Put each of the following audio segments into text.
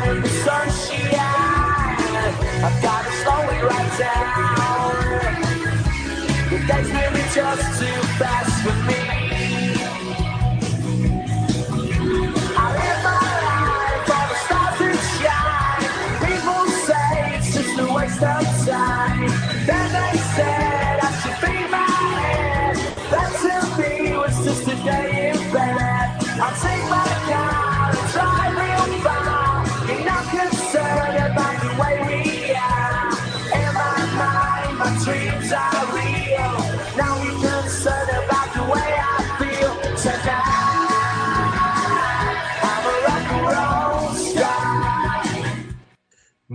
some time in the. I've got to slow. The day's just too fast for me.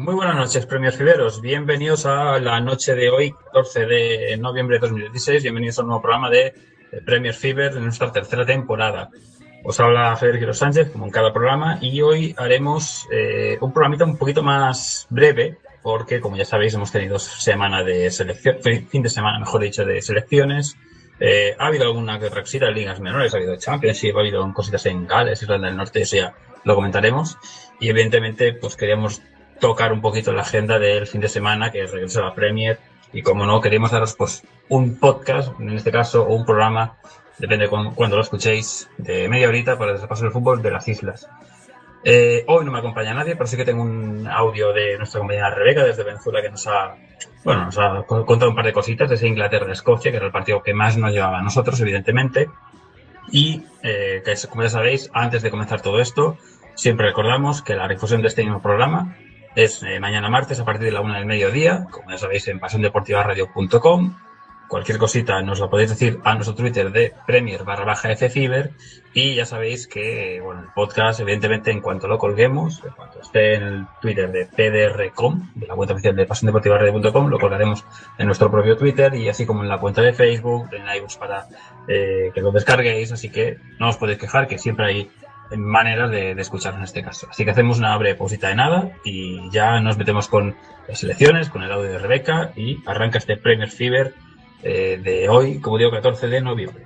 Muy buenas noches, premios fiberos. Bienvenidos a la noche de hoy, 14 de noviembre de 2016. Bienvenidos a un nuevo programa de Premier Fever de nuestra tercera temporada. Os habla Federico Sánchez, como en cada programa, y hoy haremos eh, un programita un poquito más breve, porque, como ya sabéis, hemos tenido semana de selección, fin de semana, mejor dicho, de selecciones. Eh, ha habido alguna que de ligas menores, ha habido Championship, ha habido cositas en Gales, Irlanda del Norte, eso ya lo comentaremos. Y evidentemente, pues queríamos tocar un poquito la agenda del fin de semana, que es regreso a la Premier. Y como no, queríamos daros pues un podcast, en este caso, o un programa, depende cu cuando lo escuchéis, de media horita para el repaso del fútbol de las islas. Eh, hoy no me acompaña nadie, pero sí que tengo un audio de nuestra compañera Rebeca desde Venezuela que nos ha, bueno, nos ha co- contado un par de cositas desde Inglaterra-Escocia, que era el partido que más nos llevaba a nosotros, evidentemente. Y, eh, que como ya sabéis, antes de comenzar todo esto, siempre recordamos que la difusión de este mismo programa es eh, mañana martes a partir de la una del mediodía, como ya sabéis, en pasiondeportivaradio.com. Cualquier cosita nos lo podéis decir a nuestro Twitter de Premier barra baja Fciber y ya sabéis que bueno, el podcast, evidentemente, en cuanto lo colguemos, en cuanto esté en el Twitter de PDRcom, de la cuenta oficial de pasiondeportivaradio.com, lo colgaremos en nuestro propio Twitter y así como en la cuenta de Facebook, en iBooks para eh, que lo descarguéis, así que no os podéis quejar que siempre hay maneras de, de escuchar en este caso. Así que hacemos una breve pausita de nada y ya nos metemos con las elecciones, con el audio de Rebeca y arranca este Premier Fever eh, de hoy, como digo, 14 de noviembre.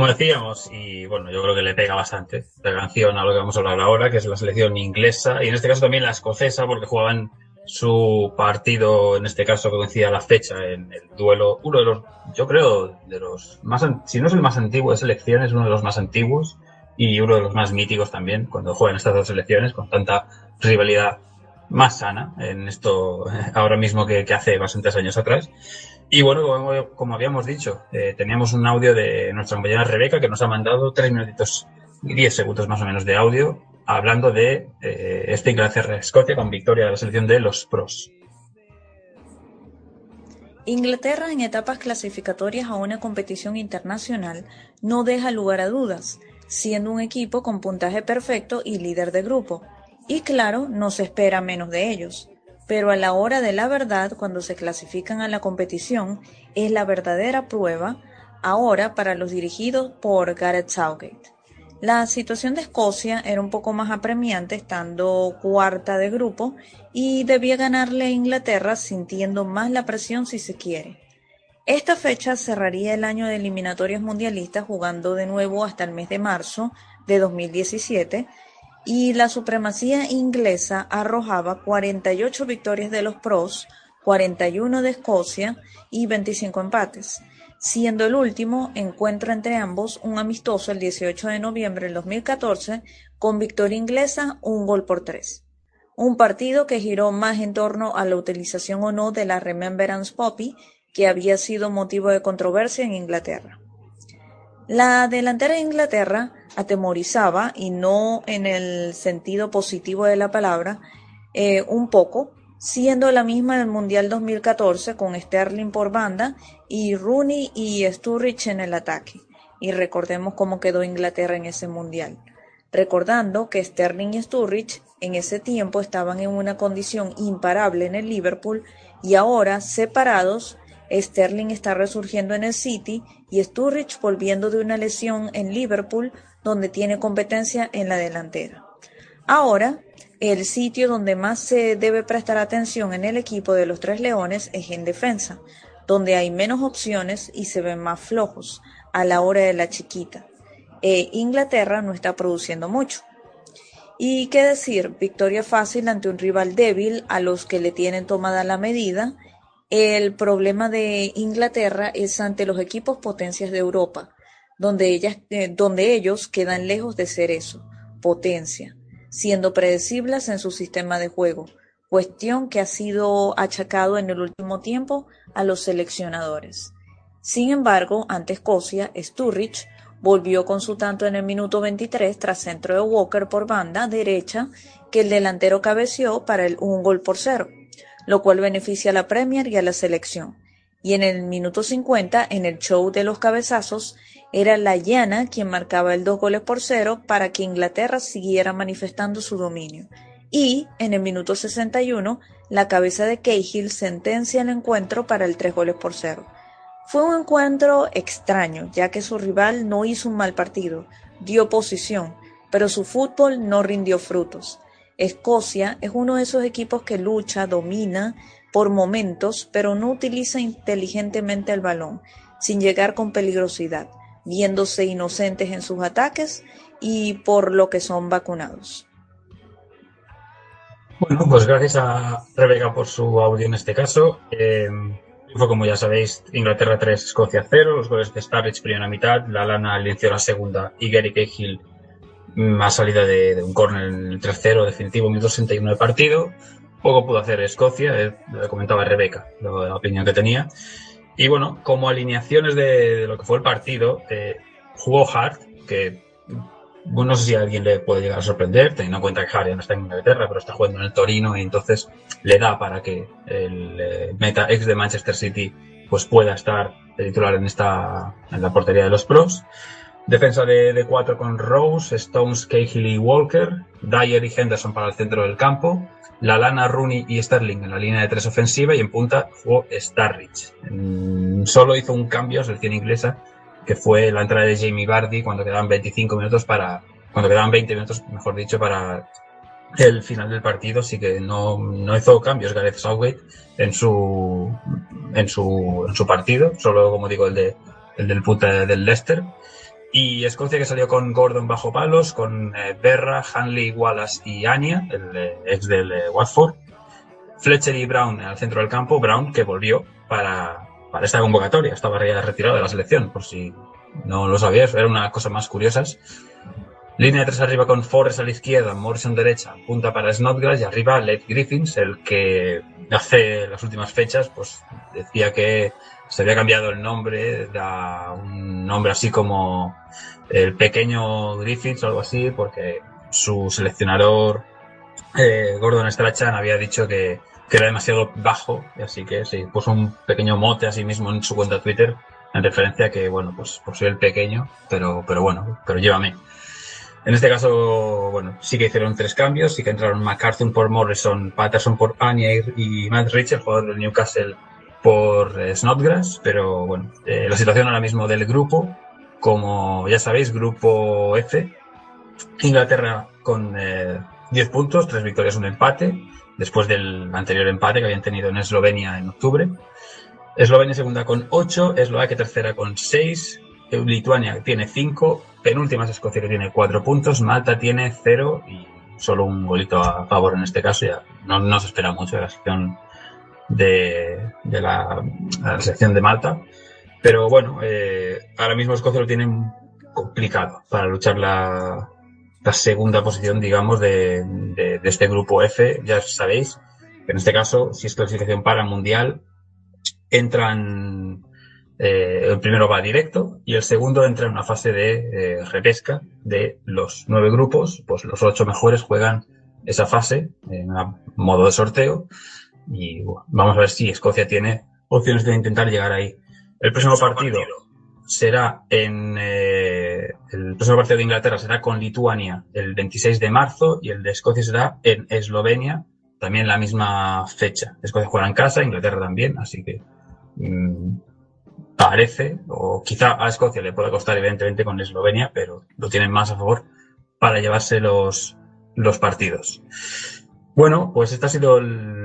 Como decíamos, y bueno, yo creo que le pega bastante la canción a lo que vamos a hablar ahora, que es la selección inglesa, y en este caso también la escocesa, porque jugaban su partido, en este caso que coincidía la fecha, en el duelo, uno de los, yo creo, de los más, si no es el más antiguo de selecciones, uno de los más antiguos, y uno de los más míticos también, cuando juegan estas dos selecciones, con tanta rivalidad más sana en esto ahora mismo que, que hace bastantes años atrás. Y bueno, como, habíamos dicho, eh, teníamos un audio de nuestra compañera Rebeca que nos ha mandado tres minutitos y diez segundos más o menos de audio hablando de eh, este Inglaterra-Escocia con victoria de la selección de los pros. Inglaterra en etapas clasificatorias a una competición internacional no deja lugar a dudas, siendo un equipo con puntaje perfecto y líder de grupo. Y claro, no se espera menos de ellos. Pero a la hora de la verdad, cuando se clasifican a la competición, es la verdadera prueba ahora para los dirigidos por Gareth Southgate. La situación de Escocia era un poco más apremiante estando cuarta de grupo y debía ganarle a Inglaterra sintiendo más la presión si se quiere. Esta fecha cerraría el año de eliminatorias mundialistas jugando de nuevo hasta el mes de marzo de 2017 y la supremacía inglesa arrojaba 48 victorias de los pros, 41 de Escocia y 25 empates siendo el último encuentro entre ambos un amistoso el 18 de noviembre del 2014 con victoria inglesa un gol por tres. Un partido que giró más en torno a la utilización o no de la Remembrance Poppy que había sido motivo de controversia en Inglaterra. La delantera de Inglaterra atemorizaba, y no en el sentido positivo de la palabra, eh, un poco, siendo la misma del Mundial 2014 con Sterling por banda y Rooney y Sturridge en el ataque. Y recordemos cómo quedó Inglaterra en ese Mundial. Recordando que Sterling y Sturridge en ese tiempo estaban en una condición imparable en el Liverpool y ahora separados, Sterling está resurgiendo en el City y Sturridge volviendo de una lesión en Liverpool donde tiene competencia en la delantera. Ahora, el sitio donde más se debe prestar atención en el equipo de los Tres Leones es en defensa, donde hay menos opciones y se ven más flojos a la hora de la chiquita. E Inglaterra no está produciendo mucho. Y qué decir, victoria fácil ante un rival débil a los que le tienen tomada la medida. El problema de Inglaterra es ante los equipos potencias de Europa, donde, ellas, eh, donde ellos quedan lejos de ser eso, potencia siendo predecibles en su sistema de juego, cuestión que ha sido achacado en el último tiempo a los seleccionadores. Sin embargo, ante Escocia, Sturridge volvió con su tanto en el minuto 23 tras centro de Walker por banda derecha que el delantero cabeció para el un gol por cero, lo cual beneficia a la Premier y a la selección. Y en el minuto 50, en el show de los cabezazos, era la llana quien marcaba el dos goles por cero para que Inglaterra siguiera manifestando su dominio. Y, en el minuto 61, la cabeza de Cahill sentencia el encuentro para el tres goles por cero. Fue un encuentro extraño, ya que su rival no hizo un mal partido, dio posición, pero su fútbol no rindió frutos. Escocia es uno de esos equipos que lucha, domina por momentos, pero no utiliza inteligentemente el balón, sin llegar con peligrosidad viéndose inocentes en sus ataques y por lo que son vacunados. Bueno, pues gracias a Rebeca por su audio en este caso. Eh, fue como ya sabéis, Inglaterra 3, Escocia 0, los goles de Starrich primera mitad, la Lana venció la segunda y Gary Cahill más salida de, un córner en el 3-0 definitivo, minuto 61 de partido. Poco pudo hacer Escocia, eh, lo comentaba Rebeca, lo, la opinión que tenía. Y bueno, como alineaciones de, lo que fue el partido, eh, jugó Hart, que bueno, no sé si a alguien le puede llegar a sorprender, teniendo en cuenta que Harry no está en Inglaterra, pero está jugando en el Torino y entonces le da para que el eh, meta ex de Manchester City pues pueda estar titular en esta en la portería de los pros. Defensa de, cuatro con Rose, Stones, Cahill y Walker, Dyer y Henderson para el centro del campo, Lalana, Rooney y Sterling en la línea de tres ofensiva y en punta jugó Starrich. Mm, Solo hizo un cambio, selección inglesa, que fue la entrada de Jamie Vardy cuando quedaban 25 minutos para, cuando quedaban 20 minutos, mejor dicho, para el final del partido, así que no, no hizo cambios Gareth Southgate en su, en su, en su partido, solo como digo el de, el del puta del Leicester. Y Escocia que salió con Gordon bajo palos, con eh, Berra, Hanley, Wallace y Anya, el eh, ex del eh, Watford. Fletcher y Brown al centro del campo, Brown que volvió para, para esta convocatoria, estaba ya retirado de la selección, por si no lo sabías, era una cosa más curiosas. Línea de tres arriba con Forrest a la izquierda, Morrison derecha, punta para Snodgrass y arriba Led Griffins, el que hace las últimas fechas pues decía que se había cambiado el nombre a un nombre así como el pequeño Griffins o algo así, porque su seleccionador eh, Gordon Strachan había dicho que, era demasiado bajo, y así que sí, puso un pequeño mote a sí mismo en su cuenta Twitter en referencia a que, bueno, pues, pues soy el pequeño, pero, pero bueno, pero llévame. En este caso, bueno, sí que hicieron tres cambios, sí que entraron McCarthy por Morrison, Patterson por Anier y Matt Rich, el jugador del Newcastle, por eh, Snodgrass, pero bueno, eh, la situación ahora mismo del grupo, como ya sabéis, grupo F, Inglaterra con eh, 10 puntos, 3 victorias, un empate, después del anterior empate que habían tenido en Eslovenia en octubre. Eslovenia segunda con 8, Eslovaquia tercera con 6, Lituania tiene 5, penúltima es Escocia que tiene 4 puntos, Malta tiene 0 y solo un golito a favor en este caso, ya no, se espera mucho la sección de, la, la sección de Malta. Pero bueno, eh, ahora mismo Escocia lo tiene complicado para luchar la, segunda posición, digamos, de, este grupo F. Ya sabéis que en este caso, si es clasificación para Mundial, entran, eh, el primero va directo y el segundo entra en una fase de eh, repesca de los nueve grupos, pues los ocho mejores juegan esa fase en modo de sorteo y bueno, vamos a ver si Escocia tiene opciones de intentar llegar ahí. El próximo partido será en eh, el próximo partido de Inglaterra será con Lituania el 26 de marzo y el de Escocia será en Eslovenia también la misma fecha. Escocia juega en casa, Inglaterra también, así que mm, parece, o quizá a Escocia le pueda costar evidentemente con Eslovenia, pero lo tienen más a favor para llevarse los, los partidos. Bueno, pues este ha sido el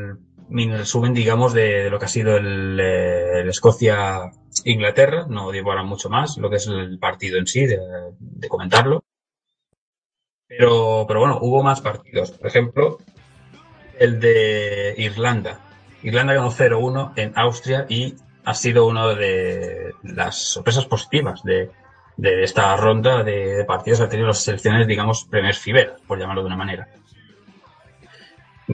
mini resumen, digamos, de, lo que ha sido el, eh, el Escocia-Inglaterra. No digo ahora mucho más, lo que es el partido en sí, de, comentarlo. Pero, pero bueno, hubo más partidos. Por ejemplo, el de Irlanda. Irlanda ganó 0-1 en Austria y ha sido una de las sorpresas positivas de, de esta ronda de, partidos que tenido las selecciones, digamos, Premier Fiber, por llamarlo de una manera.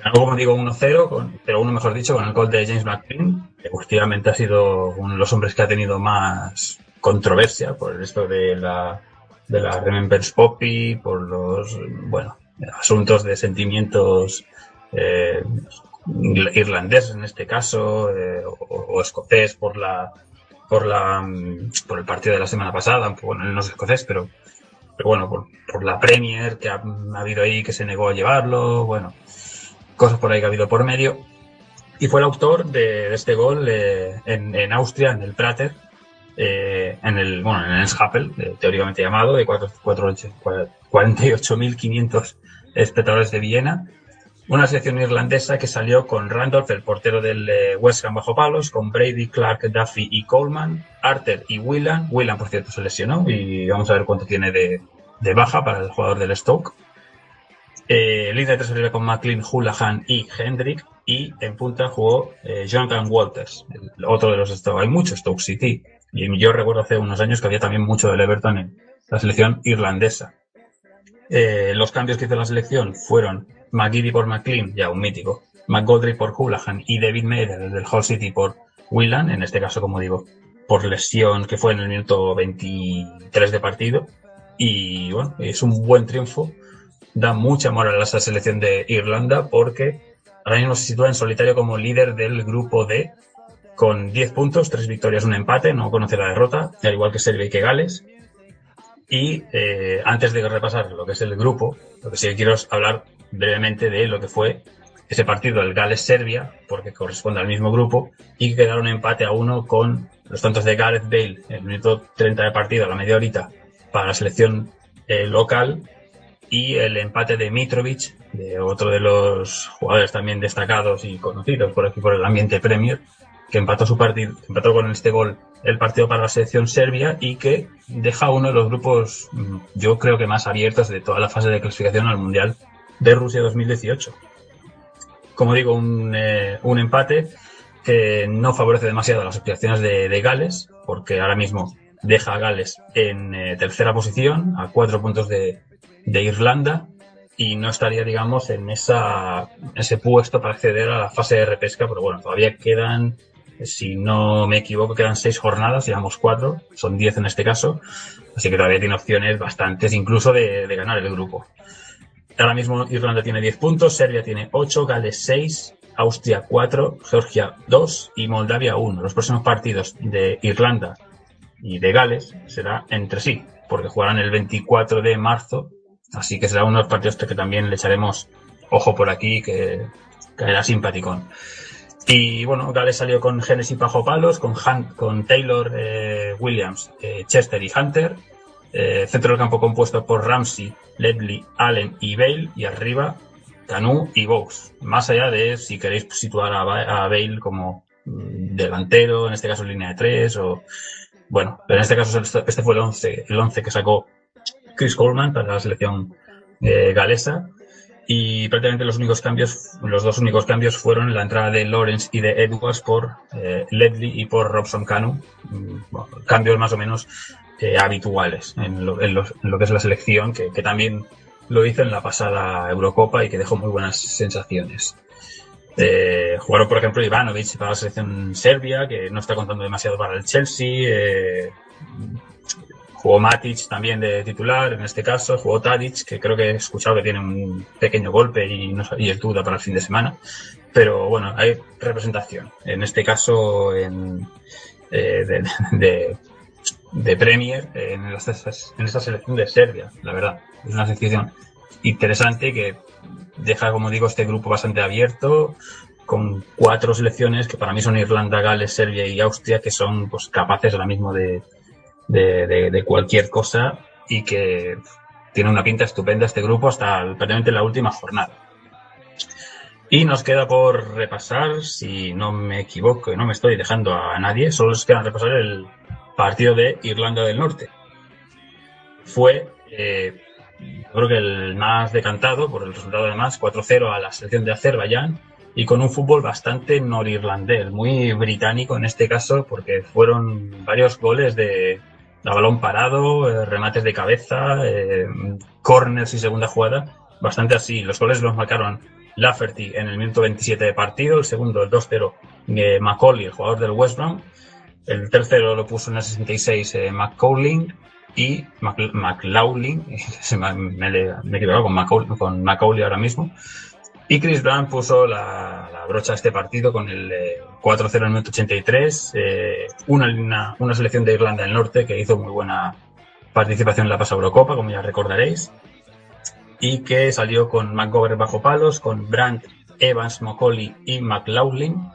Ganó, como digo, 1-0, con- pero uno mejor dicho, con el gol de James McLean, que últimamente ha sido uno de los hombres que ha tenido más controversia por esto de la, de la Remembrance Poppy, por los, bueno, asuntos de sentimientos eh, en este caso, eh, o, o escocés por la, por la, por el partido de la semana pasada, bueno, no es escocés, pero, pero bueno, por, por la Premier que ha habido ahí que se negó a llevarlo, bueno, cosas por ahí que ha habido por medio. Y fue el autor de, de este gol eh, en, en Austria, en el Prater, eh, en el, bueno, en el Schappel, eh, teóricamente llamado, de cuatro- cuatro ocho- cua- 48.500 espectadores de Viena. Una selección irlandesa que salió con Randolph, el portero del eh, West Ham bajo palos, con Brady, Clark, Duffy y Coleman, Arter y Whelan. Whelan, por cierto, se lesionó y vamos a ver cuánto tiene de, de baja para el jugador del Stoke. Eh, línea de tres arriba con McLean, Houlihan y Hendrick. Y en punta jugó eh, Jonathan Walters, otro de los Stoke. Hay mucho Stoke City. Y yo recuerdo hace unos años que había también mucho del Everton en la selección irlandesa. Eh, los cambios que hizo la selección fueron McGiddy por McLean, ya un mítico, McGoldrick por Houlihan y David Mayer, el del Hull City, por Whelan, en este caso, como digo, por lesión que fue en el minuto 23 de partido. Y bueno, es un buen triunfo. Da mucha moral a esa selección de Irlanda porque ahora mismo se sitúa en solitario como líder del grupo D con 10 puntos, 3 victorias, un empate, no conoce la derrota, al igual que Serbia y que Gales. Y eh, antes de repasar lo que es el grupo, lo que sí quiero es hablar brevemente de lo que fue ese partido, el Gales-Serbia, porque corresponde al mismo grupo, y que quedaron empate a uno con los tantos de Gareth Bale el minuto 30 de partido, a la media horita, para la selección eh, local, y el empate de Mitrovic, de otro de los jugadores también destacados y conocidos por aquí por el ambiente Premier, que empató su partido, empató con este gol el partido para la selección serbia y que deja uno de los grupos, mm, yo creo que más abiertos de toda la fase de clasificación al Mundial de Rusia 2018. Como digo, un, eh, un empate que no favorece demasiado las aspiraciones de, Gales, porque ahora mismo deja a Gales en eh, tercera posición, a cuatro puntos de, de, Irlanda, y no estaría, digamos, en esa, ese puesto para acceder a la fase de repesca, pero bueno, todavía quedan, si no me equivoco, quedan seis jornadas, llevamos cuatro, son diez en este caso, así que todavía tiene opciones bastantes, incluso de, ganar el grupo. Ahora mismo Irlanda tiene 10 puntos, Serbia tiene 8, Gales 6, Austria 4, Georgia 2 y Moldavia 1. Los próximos partidos de Irlanda y de Gales será entre sí, porque jugarán el 24 de marzo, así que será uno de los partidos que también le echaremos ojo por aquí, que caerá simpaticón. Y bueno, Gales salió con Genesis bajo palos, con, con Taylor, eh, Williams, eh, Chester y Hunter. Eh, centro del campo compuesto por Ramsey, Ledley, Allen y Bale. Y arriba, Canu y Box. Más allá de si queréis situar a, a Bale como mm, delantero, en este caso línea de tres, o bueno, pero en este caso este fue el 11, el 11 que sacó Chris Coleman para la selección eh, galesa. Y prácticamente los únicos cambios, los dos únicos cambios fueron la entrada de Lawrence y de Edwards por eh, Ledley y por Robson Canu. Bueno, cambios más o menos eh, habituales en lo, que es la selección, que, también lo hizo en la pasada Eurocopa y que dejó muy buenas sensaciones. Jugaron, por ejemplo, Ivanovic para la selección serbia, que no está contando demasiado para el Chelsea. Jugó Matic también de titular, en este caso. Jugó Tadic, que creo que he escuchado que tiene un pequeño golpe y, no, y es duda para el fin de semana. Pero bueno, hay representación. En este caso, en, eh, de, Premier en, en esta selección de Serbia, la verdad. Es una selección interesante que deja, como digo, este grupo bastante abierto, con cuatro selecciones que para mí son Irlanda, Gales, Serbia y Austria, que son pues, capaces ahora mismo de, de, cualquier cosa y que tiene una pinta estupenda este grupo hasta prácticamente la última jornada. Y nos queda por repasar, si no me equivoco y no me estoy dejando a nadie, solo nos queda repasar el partido de Irlanda del Norte. Fue eh, creo que el más decantado por el resultado además 4-0 a la selección de Azerbaiyán y con un fútbol bastante norirlandés, muy británico en este caso porque fueron varios goles de, de balón parado, eh, remates de cabeza, eh, corners y segunda jugada, bastante así. Los goles los marcaron Lafferty en el minuto 27 de partido, el segundo el 2-0 eh, Macaulay, el jugador del West Brom, el tercero lo puso en el 66 eh, y McLaughlin, me, me, he equivocado con Macaulay, con Macaulay ahora mismo, y Chris Brown puso la, brocha a este partido con el eh, 4-0 en el minuto 83, eh, una, una, selección de Irlanda del Norte que hizo muy buena participación en la pasada Eurocopa, como ya recordaréis, y que salió con McGovern bajo palos, con Brandt, Evans, Macaulay y McLaughlin,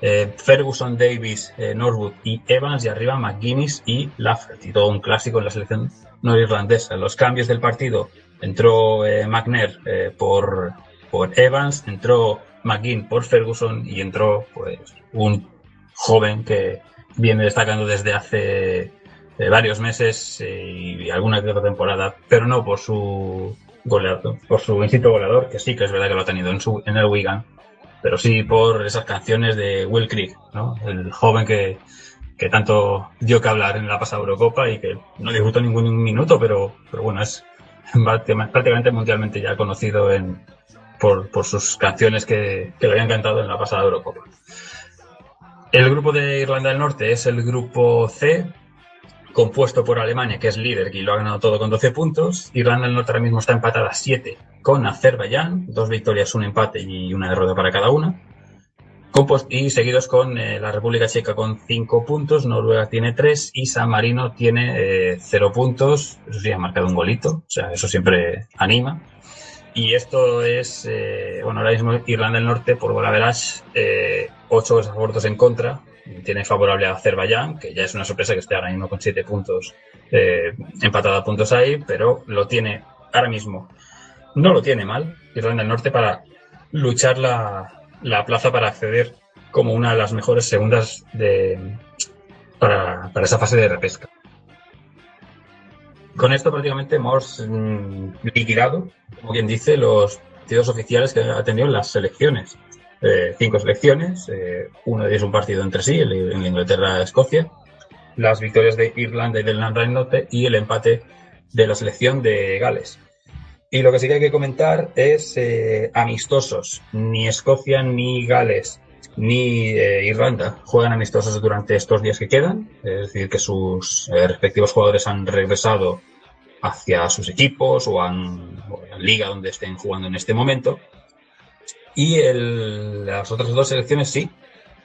eh, Ferguson, Davis, eh, Norwood y Evans y arriba McGuinness y Lafferty, todo un clásico en la selección norirlandesa. Los cambios del partido entró eh, McNair por, por Evans, entró McGinn por Ferguson y entró pues un joven que viene destacando desde hace eh, varios meses y alguna que otra temporada, pero no por su goleador, por su instinto goleador, que sí que es verdad que lo ha tenido en, su, en el Wigan, pero sí por esas canciones de Will Creek, ¿no? El joven que, que tanto dio que hablar en la pasada Eurocopa y que no disfrutó ningún minuto, pero, pero bueno, es prácticamente mundialmente ya conocido en, por, sus canciones que, que le habían cantado en la pasada Eurocopa. El grupo de Irlanda del Norte es el grupo C, compuesto por Alemania, que es líder y lo ha ganado todo con 12 puntos. Irlanda del Norte ahora mismo está empatada a 7 con Azerbaiyán, dos victorias, un empate y una derrota para cada una. Y seguidos con eh, la República Checa con 5 puntos, Noruega tiene 3 y San Marino tiene 0 puntos. Eso sí, ha marcado un golito, o sea, eso siempre anima. Y esto es, eh, bueno, ahora mismo Irlanda del Norte, por gol average, eh, 8 abortos en contra. Tiene favorable a Azerbaiyán, que ya es una sorpresa que esté ahora mismo con 7 puntos, eh, empatada a puntos ahí, pero lo tiene ahora mismo. No lo tiene mal Irlanda del Norte para luchar la, la plaza para acceder como una de las mejores segundas de, para, para esa fase de repesca. Con esto prácticamente hemos mm, liquidado, como quien dice, los partidos oficiales que ha tenido en las selecciones. Eh, cinco selecciones, eh, uno de ellos un partido entre sí, el, Inglaterra-Escocia, las victorias de Irlanda y del del Norte y el empate de la selección de Gales. Y lo que sí que hay que comentar es eh, amistosos. Ni Escocia, ni Gales, ni eh, Irlanda juegan amistosos durante estos días que quedan. Es decir, que sus eh, respectivos jugadores han regresado hacia sus equipos o, han, la liga donde estén jugando en este momento. Y las otras dos selecciones sí.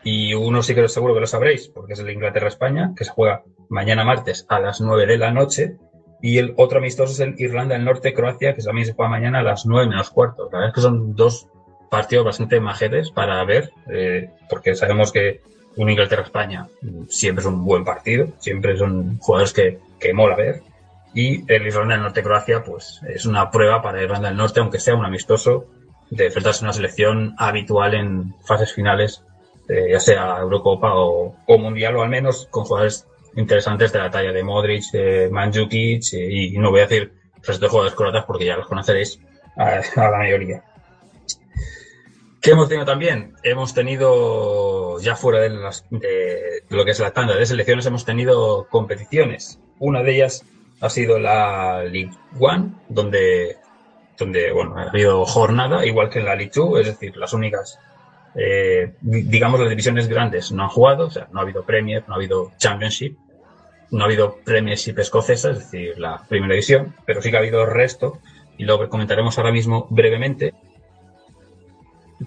Y uno sí que seguro que lo sabréis, porque es el Inglaterra-España, que se juega mañana martes a las 9 de la noche. Y el otro amistoso es el Irlanda del Norte-Croacia, que también se juega mañana a las 9 menos cuarto. La verdad es que son dos partidos bastante majetes para ver, eh, porque sabemos que un Inglaterra-España siempre es un buen partido, siempre son jugadores que, que mola ver. Y el Irlanda del Norte-Croacia, pues es una prueba para Irlanda del Norte, aunque sea un amistoso, de enfrentarse a una selección habitual en fases finales, eh, ya sea Eurocopa o, o Mundial, o al menos con jugadores interesantes de la talla de Modric, de Mandzukic, eh, y, no voy a decir resto de jugadores croatas porque ya los conoceréis a, a la mayoría. ¿Qué hemos tenido también? Hemos tenido, ya fuera de, las- de lo que es la tanda de selecciones, hemos tenido competiciones. Una de ellas ha sido la League One, donde, donde bueno, ha habido jornada, igual que en la League Two, es decir, las únicas, eh, di- digamos, las divisiones grandes no han jugado, o sea, no ha habido Premier, no ha habido Championship, no ha habido Premiership escocesa, es decir, la primera división, pero sí que ha habido resto, y lo comentaremos ahora mismo brevemente,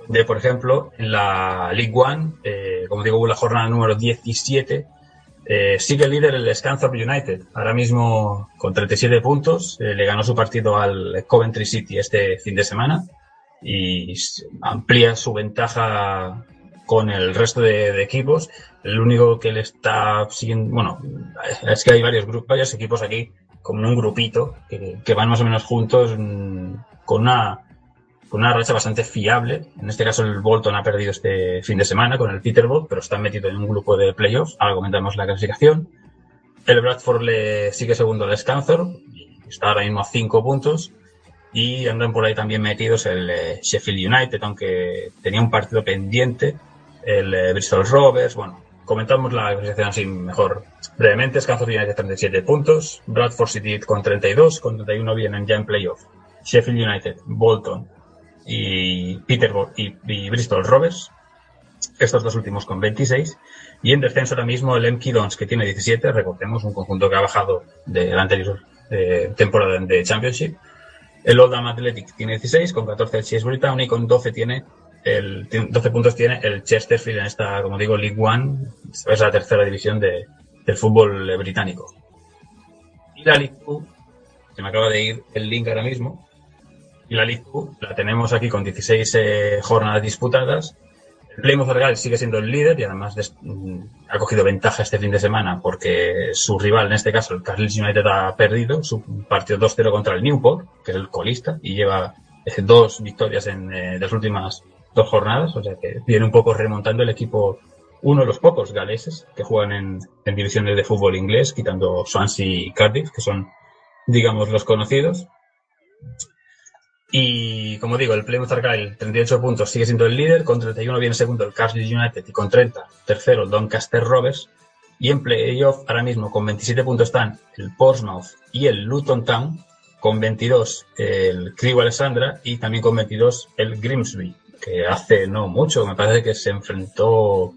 de, por ejemplo, en la League One, eh, como digo, la jornada número 17, eh, sigue líder el Scunthorpe United, ahora mismo con 37 puntos, eh, le ganó su partido al Coventry City este fin de semana y amplía su ventaja con el resto de, equipos. El único que le está siguiendo, bueno, es que hay varios varios equipos aquí, como en un grupito, que, que van más o menos juntos mm, con una con una racha bastante fiable. En este caso, el Bolton ha perdido este fin de semana con el Peterborough, pero está metido en un grupo de playoffs. Ahora comentamos la clasificación. El Bradford le sigue segundo al Scunthorpe, y está ahora mismo a 5 puntos. Y andan por ahí también metidos el eh, Sheffield United, aunque tenía un partido pendiente. El eh, Bristol Rovers, bueno, comentamos la clasificación así mejor brevemente. Scunthorpe United 37 puntos, Bradford City con 32, con 31 vienen ya en playoff. Sheffield United, Bolton, y Peterborough y, y Bristol Rovers, estos dos últimos con 26, y en descenso ahora mismo el MK Dons que tiene 17, recordemos, un conjunto que ha bajado de la anterior eh, temporada de Championship, el Oldham Athletic tiene 16, con 14 el Shrewsbury Town y con 12 tiene el, tiene- 12 puntos tiene el Chesterfield en esta, como digo, League One, es la tercera división de- del fútbol británico. Y la League Two, se me acaba de ir el link ahora mismo, la League la tenemos aquí con 16 eh, jornadas disputadas. El Plymouth Argyle sigue siendo el líder y además mm, ha cogido ventaja este fin de semana porque su rival, en este caso el Carlisle United, ha perdido su partido 2-0 contra el Newport, que es el colista, y lleva eh, dos victorias en eh, las últimas dos jornadas, o sea que viene un poco remontando el equipo, uno de los pocos galeses que juegan en divisiones de fútbol inglés, quitando Swansea y Cardiff, que son, digamos, los conocidos. Y como digo, el Plymouth Argyle, 38 puntos, sigue siendo el líder. Con 31 viene segundo el Carlisle United y con 30, tercero el Doncaster Rovers. Y en playoff, ahora mismo, con 27 puntos están el Portsmouth y el Luton Town. Con 22 el Crewe Alexandra y también con 22 el Grimsby, que hace no mucho, me parece que se enfrentó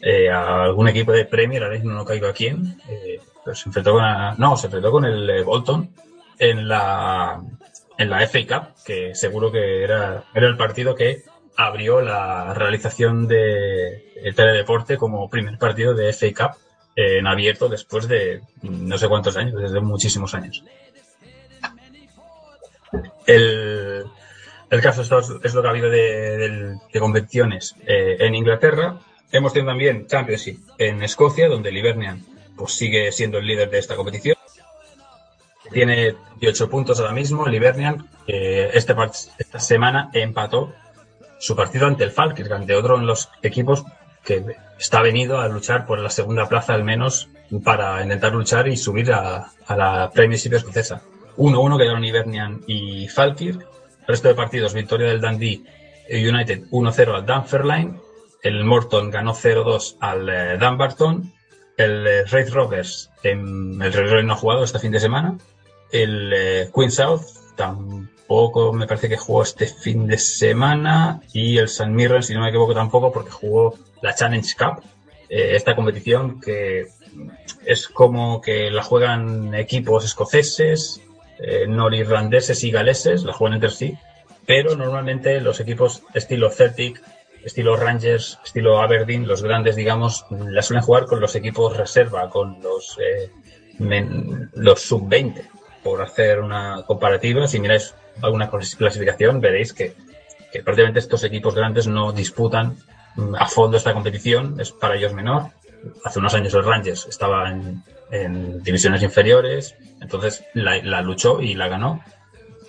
eh, a algún equipo de Premier, ahora mismo no caigo a quién, eh, pero se enfrentó con no, se enfrentó con el eh, Bolton en la en la FA Cup, que seguro que era, era el partido que abrió la realización de el teledeporte como primer partido de FA Cup eh, en abierto después de no sé cuántos años, desde muchísimos años. El, el caso es, lo que ha habido de, del- de competiciones eh, en Inglaterra. Hemos tenido también Championship en Escocia, donde el Hibernian pues, sigue siendo el líder de esta competición. Tiene 18 puntos ahora mismo. El Hibernian eh, este, esta semana empató su partido ante el Falkirk, ante otro de los equipos que está venido a luchar por la segunda plaza al menos para intentar luchar y subir a, a la Premiership escocesa. 1-1 quedaron Hibernian y Falkirk. Resto de partidos, victoria del Dundee United 1-0 al Dunfermline. El Morton ganó 0-2 al eh, Dumbarton. El eh, Raid Rovers, em, el Rovers no ha jugado este fin de semana. El eh, Queen South tampoco me parece que jugó este fin de semana. Y el San Mirren, si no me equivoco, tampoco, porque jugó la Challenge Cup. eh, esta competición que es como que la juegan equipos escoceses, eh, norirlandeses y galeses, la juegan entre sí, pero normalmente los equipos estilo Celtic, estilo Rangers, estilo Aberdeen, los grandes, digamos, la suelen jugar con los equipos reserva, con los, eh, los sub-20. Por hacer una comparativa, si miráis alguna clas- clasificación, veréis que, que prácticamente estos equipos grandes no disputan mm, a fondo esta competición, es para ellos menor. Hace unos años el Rangers estaba en, divisiones inferiores, entonces la, luchó y la ganó,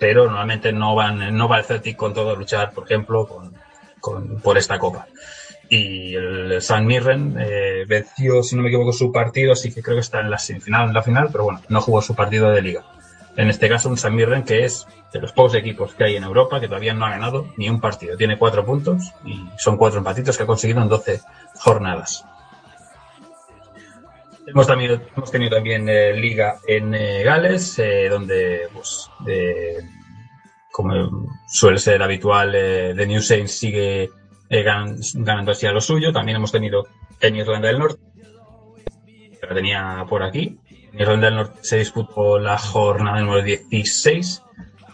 pero normalmente no van, no va el Celtic con todo a luchar, por ejemplo, con- por esta copa. Y el San Mirren eh, venció, si no me equivoco, su partido, así que creo que está en la semifinal, en la final, pero bueno, no jugó su partido de liga. En este caso, un San Mirren que es de los pocos equipos que hay en Europa que todavía no ha ganado ni un partido. Tiene cuatro puntos y son cuatro empatitos que ha conseguido en 12 jornadas. Hemos, tenido también eh, liga en eh, Gales, eh, donde, pues, como suele ser habitual, The New Saints sigue gan- ganando así a lo suyo. También hemos tenido en Irlanda del Norte, que la tenía por aquí. En Irlanda del Norte se disputó la jornada número 16.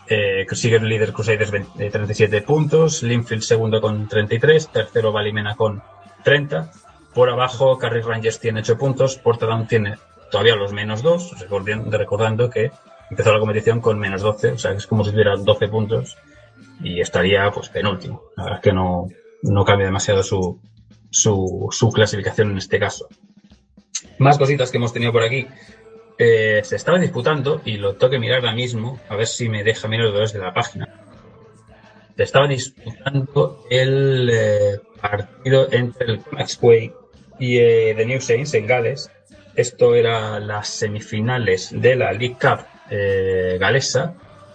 Eh, sigue el líder Crusaders 20 eh, 37 puntos, Linfield segundo con 33, tercero Balimena con 30. Por abajo, Carrick Rangers tiene 8 puntos, Portadown tiene todavía los menos 2, recordando, que empezó la competición con menos 12, o sea es como si tuviera 12 puntos y estaría pues penúltimo. La verdad es que no, no cambia demasiado su, su, su clasificación en este caso. Más cositas que hemos tenido por aquí. Eh, se estaba disputando, y lo tengo que mirar ahora mismo, a ver si me deja mirar desde la página. Se estaba disputando el eh, partido entre el Maxway y eh, The New Saints en Gales. Esto era las semifinales de la League Cup galesa.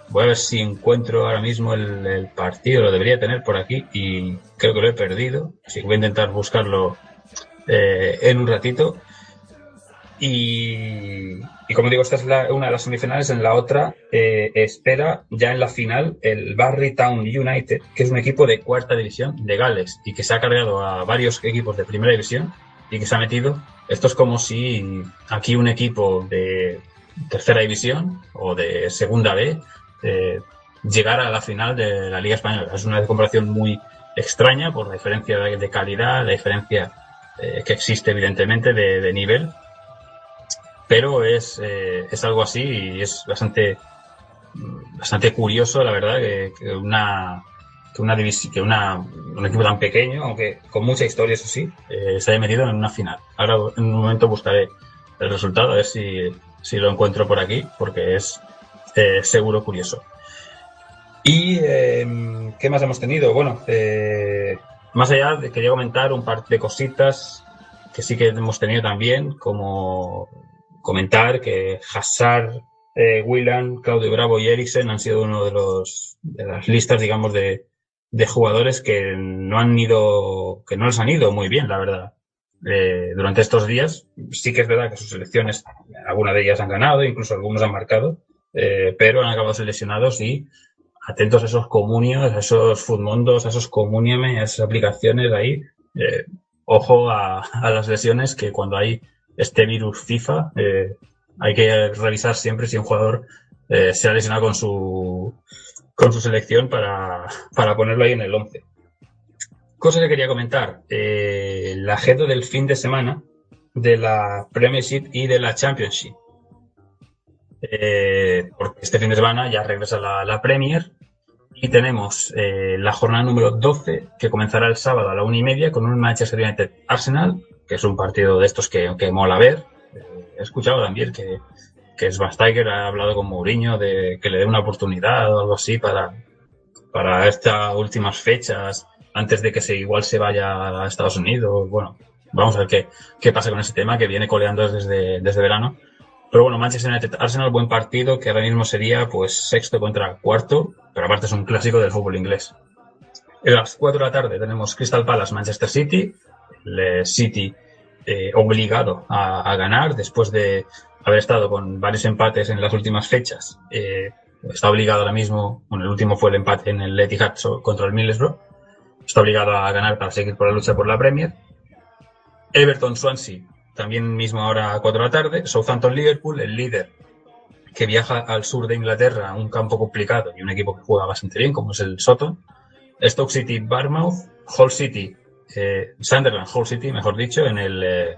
Voy a ver si encuentro ahora mismo el, el partido, lo debería tener por aquí y creo que lo he perdido. Así que voy a intentar buscarlo en un ratito. Y, como digo, esta es la- una de las semifinales. En la otra eh, espera ya en la final el Barry Town United, que es un equipo de cuarta división de Gales y que se ha cargado a varios equipos de primera división y que se ha metido. Esto es como si aquí un equipo de tercera división o de segunda B eh, llegara a la final de la Liga Española. Es una comparación muy extraña por la diferencia de, calidad, la diferencia eh, que existe evidentemente de, de nivel pero es, eh, es algo así y es bastante bastante curioso la verdad que, una que una que una un equipo tan pequeño aunque con mucha historia eso sí eh, se haya metido en una final. Ahora en un momento buscaré el resultado a ver si, si lo encuentro por aquí porque es eh, seguro curioso. Y eh, qué más hemos tenido bueno eh, más allá quería comentar un par de cositas que sí que hemos tenido también como comentar que Hazard, eh, Willan, Claudio Bravo y Eriksen han sido uno de los de las listas, digamos, de, de jugadores que no han ido, que no les han ido muy bien, la verdad. Eh, durante estos días, sí que es verdad que sus selecciones, algunas de ellas han ganado, incluso algunos han marcado, eh, pero han acabado seleccionados y atentos a esos comunios, a esos futmondos, a esos comuniame, a esas aplicaciones ahí. Eh, ojo a las lesiones que cuando hay este virus FIFA, eh, hay que revisar siempre si un jugador eh, se ha lesionado con su, con su selección para, para ponerlo ahí en el 11. Cosa que quería comentar, eh, la agenda del fin de semana de la Premiership y de la Championship. Eh, porque este fin de semana ya regresa la, la Premier y tenemos eh, la jornada número 12 que comenzará el sábado a la una y media con un Manchester United Arsenal, que es un partido de estos que, que mola ver. Eh, he escuchado también que, que Tiger ha hablado con Mourinho de que le dé una oportunidad o algo así para, para estas últimas fechas antes de que igual se vaya a Estados Unidos. Bueno, vamos a ver qué, qué pasa con ese tema que viene coleando desde, desde verano. Pero bueno, Manchester United Arsenal, buen partido que ahora mismo sería pues sexto contra cuarto, pero aparte es un clásico del fútbol inglés. A las 4 de la tarde tenemos Crystal Palace Manchester City, el City eh, obligado a, ganar después de haber estado con varios empates en las últimas fechas. Eh, está obligado ahora mismo, bueno, el último fue el empate en el Etihad contra el Middlesbrough. Está obligado a ganar para seguir por la lucha por la Premier. Everton Swansea también mismo ahora a 4 de la tarde. Southampton-Liverpool, el líder que viaja al sur de Inglaterra, un campo complicado y un equipo que juega bastante bien, como es el Soton. Stoke City, Barmouth, Hull City, eh, Sunderland, Hull City, mejor dicho, en el, eh,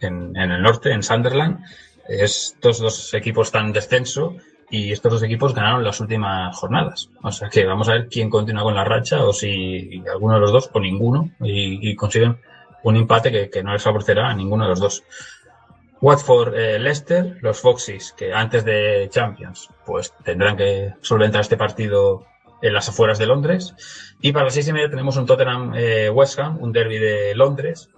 en, el norte, en Sunderland. Estos dos equipos están en descenso y estos dos equipos ganaron las últimas jornadas. O sea que vamos a ver quién continúa con la racha o si alguno de los dos o ninguno y, consiguen un empate que, que, no les favorecerá a ninguno de los dos. Watford, eh, Leicester, los Foxes, que antes de Champions, pues tendrán que solventar este partido en las afueras de Londres. Y para las seis y media tenemos un Tottenham eh, West Ham, un derby de Londres,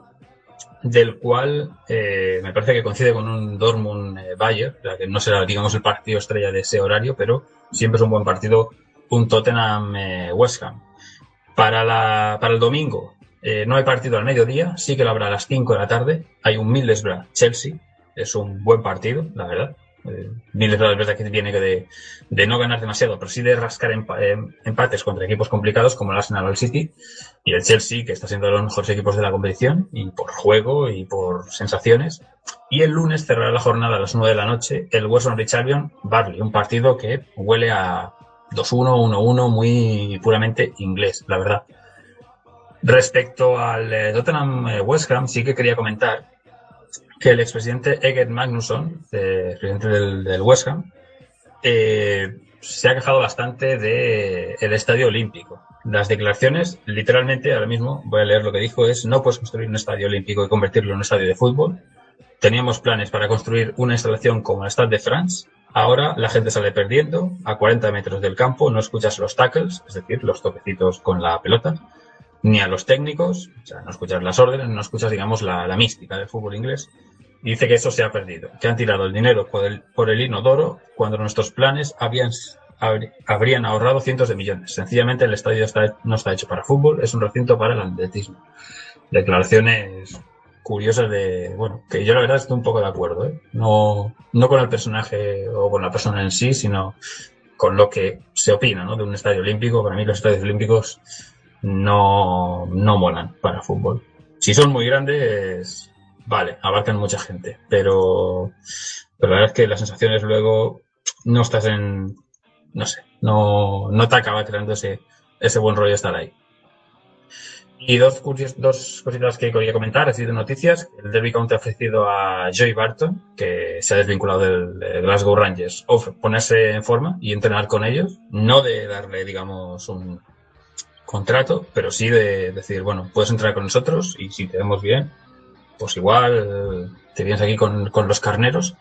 del cual eh, me parece que coincide con un Dortmund eh, Bayern, que no será, digamos, el partido estrella de ese horario, pero siempre es un buen partido, un Tottenham eh, West Ham. Para, la, para el domingo, eh, no hay partido al mediodía, sí que lo habrá a las 5 de la tarde. Hay un Middlesbrough Chelsea, es un buen partido, la verdad. Eh, Middlesbrough es verdad que tiene que de, de, no ganar demasiado, pero sí de rascar empa empates contra equipos complicados como el Arsenal o el City y el Chelsea, que está siendo de los mejores equipos de la competición y por juego y por sensaciones. Y el lunes cerrará la jornada a las 9 de la noche el West Bromwich Albion Barley, un partido que huele a 2-1, 1-1 muy puramente inglés, la verdad. Respecto al eh, Tottenham eh, West Ham, sí que quería comentar que el expresidente Egert Magnusson, eh, presidente del, West Ham, eh, se ha quejado bastante del de estadio olímpico. Las declaraciones, literalmente, ahora mismo voy a leer lo que dijo, es no puedes construir un estadio olímpico y convertirlo en un estadio de fútbol. Teníamos planes para construir una instalación como el Stade de France. Ahora la gente sale perdiendo a 40 metros del campo, no escuchas los tackles, es decir, los toquecitos con la pelota ni a los técnicos, o sea, no escuchas las órdenes, no escuchas, digamos, la mística del fútbol inglés. Dice que eso se ha perdido, que han tirado el dinero por el, por el inodoro cuando nuestros planes habían, habrían ahorrado cientos de millones. Sencillamente el estadio está, no está hecho para fútbol, es un recinto para el atletismo. Declaraciones curiosas de, bueno, que yo la verdad estoy un poco de acuerdo, ¿eh? no, no con el personaje o con la persona en sí, sino con lo que se opina ¿no? de un estadio olímpico. Para mí los estadios olímpicos no, no molan para fútbol. Si son muy grandes, vale, abarcan mucha gente, pero, pero la verdad es que las sensaciones luego no estás en, no sé, no, no te acaba creando ese, ese buen rollo estar ahí. Y dos, dos cositas que quería comentar, así de noticias. El Derby County ha ofrecido a Joey Barton, que se ha desvinculado del, del Glasgow Rangers, ponerse en forma y entrenar con ellos. No de darle, digamos, un, contrato, pero sí de decir, bueno, puedes entrar con nosotros y si te vemos bien, pues igual te vienes aquí con, con, los carneros.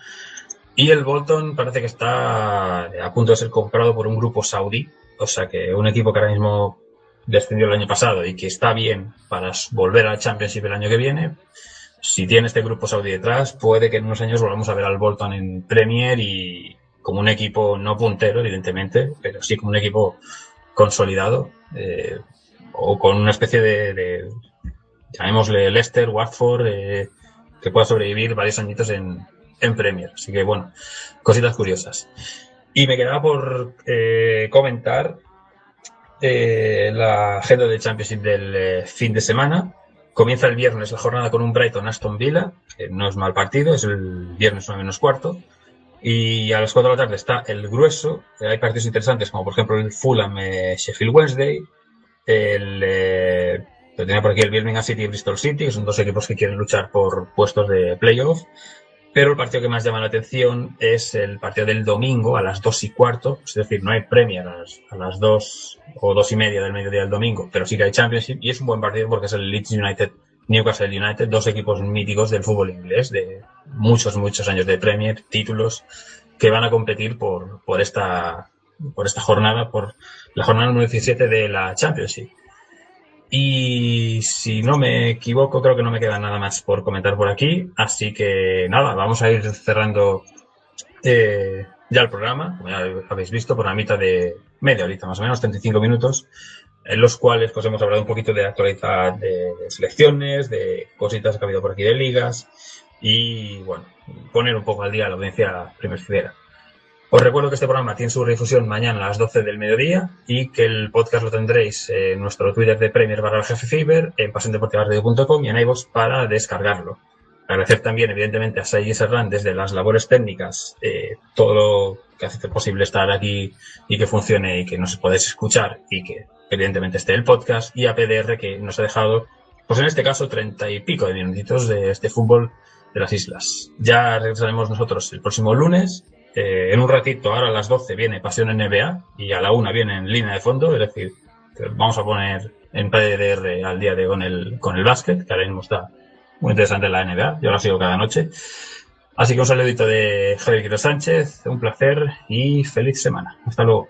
Y el Bolton parece que está a punto de ser comprado por un grupo saudí, o sea que un equipo que ahora mismo descendió el año pasado y que está bien para volver al Championship el año que viene. Si tiene este grupo saudí detrás, puede que en unos años volvamos a ver al Bolton en Premier y como un equipo no puntero, evidentemente, pero sí como un equipo consolidado eh, o con una especie de, llamémosle Leicester, Watford, eh, que pueda sobrevivir varios añitos en, en, Premier. Así que bueno, cositas curiosas. Y me quedaba por eh, comentar eh, la agenda del Championship del eh, fin de semana. Comienza el viernes la jornada con un Brighton Aston Villa, que no es mal partido, es el viernes 9 menos cuarto. Y a las 4 de la tarde está el grueso. Hay partidos interesantes como por ejemplo el Fulham eh, Sheffield Wednesday. El, eh, lo tenía por aquí el Birmingham City y Bristol City, que son dos equipos que quieren luchar por puestos de playoff. Pero el partido que más llama la atención es el partido del domingo a las 2 y cuarto. Es decir, no hay Premier a las, a las 2 o 2 y media del mediodía del domingo, pero sí que hay Championship. Y es un buen partido porque es el Leeds United Newcastle United, dos equipos míticos del fútbol inglés, de muchos, muchos años de Premier, títulos, que van a competir por, por esta, por esta jornada, por la jornada número 17 de la Championship. Y si no me equivoco, creo que no me queda nada más por comentar por aquí. Así que nada, vamos a ir cerrando eh, ya el programa, como ya habéis visto, por la mitad de media horita, más o menos, 35 minutos en los cuales pues hemos hablado un poquito de actualidad de, selecciones, de cositas que ha habido por aquí de ligas y bueno, poner un poco al día a la audiencia primer Os recuerdo que este programa tiene su difusión mañana a las 12 del mediodía y que el podcast lo tendréis en nuestro Twitter de Premier barra el jefe Fiber, en pasiondeportivaradio.com y en iVoox para descargarlo. Agradecer también, evidentemente, a Sai Serrán desde las labores técnicas, eh, todo lo que hace posible estar aquí y que funcione y que nos podáis escuchar y que evidentemente esté el podcast y a PDR que nos ha dejado, pues en este caso, treinta y pico de minutitos de este fútbol de las islas. Ya regresaremos nosotros el próximo lunes. Eh, en un ratito, ahora a las 12 viene Pasión NBA y a la una viene en línea de fondo, es decir, vamos a poner en PDR al día de con el, con el básquet, que ahora mismo está muy interesante la NBA, yo lo sigo cada noche. Así que un saludito de Javier Quiro Sánchez, un placer y feliz semana. Hasta luego.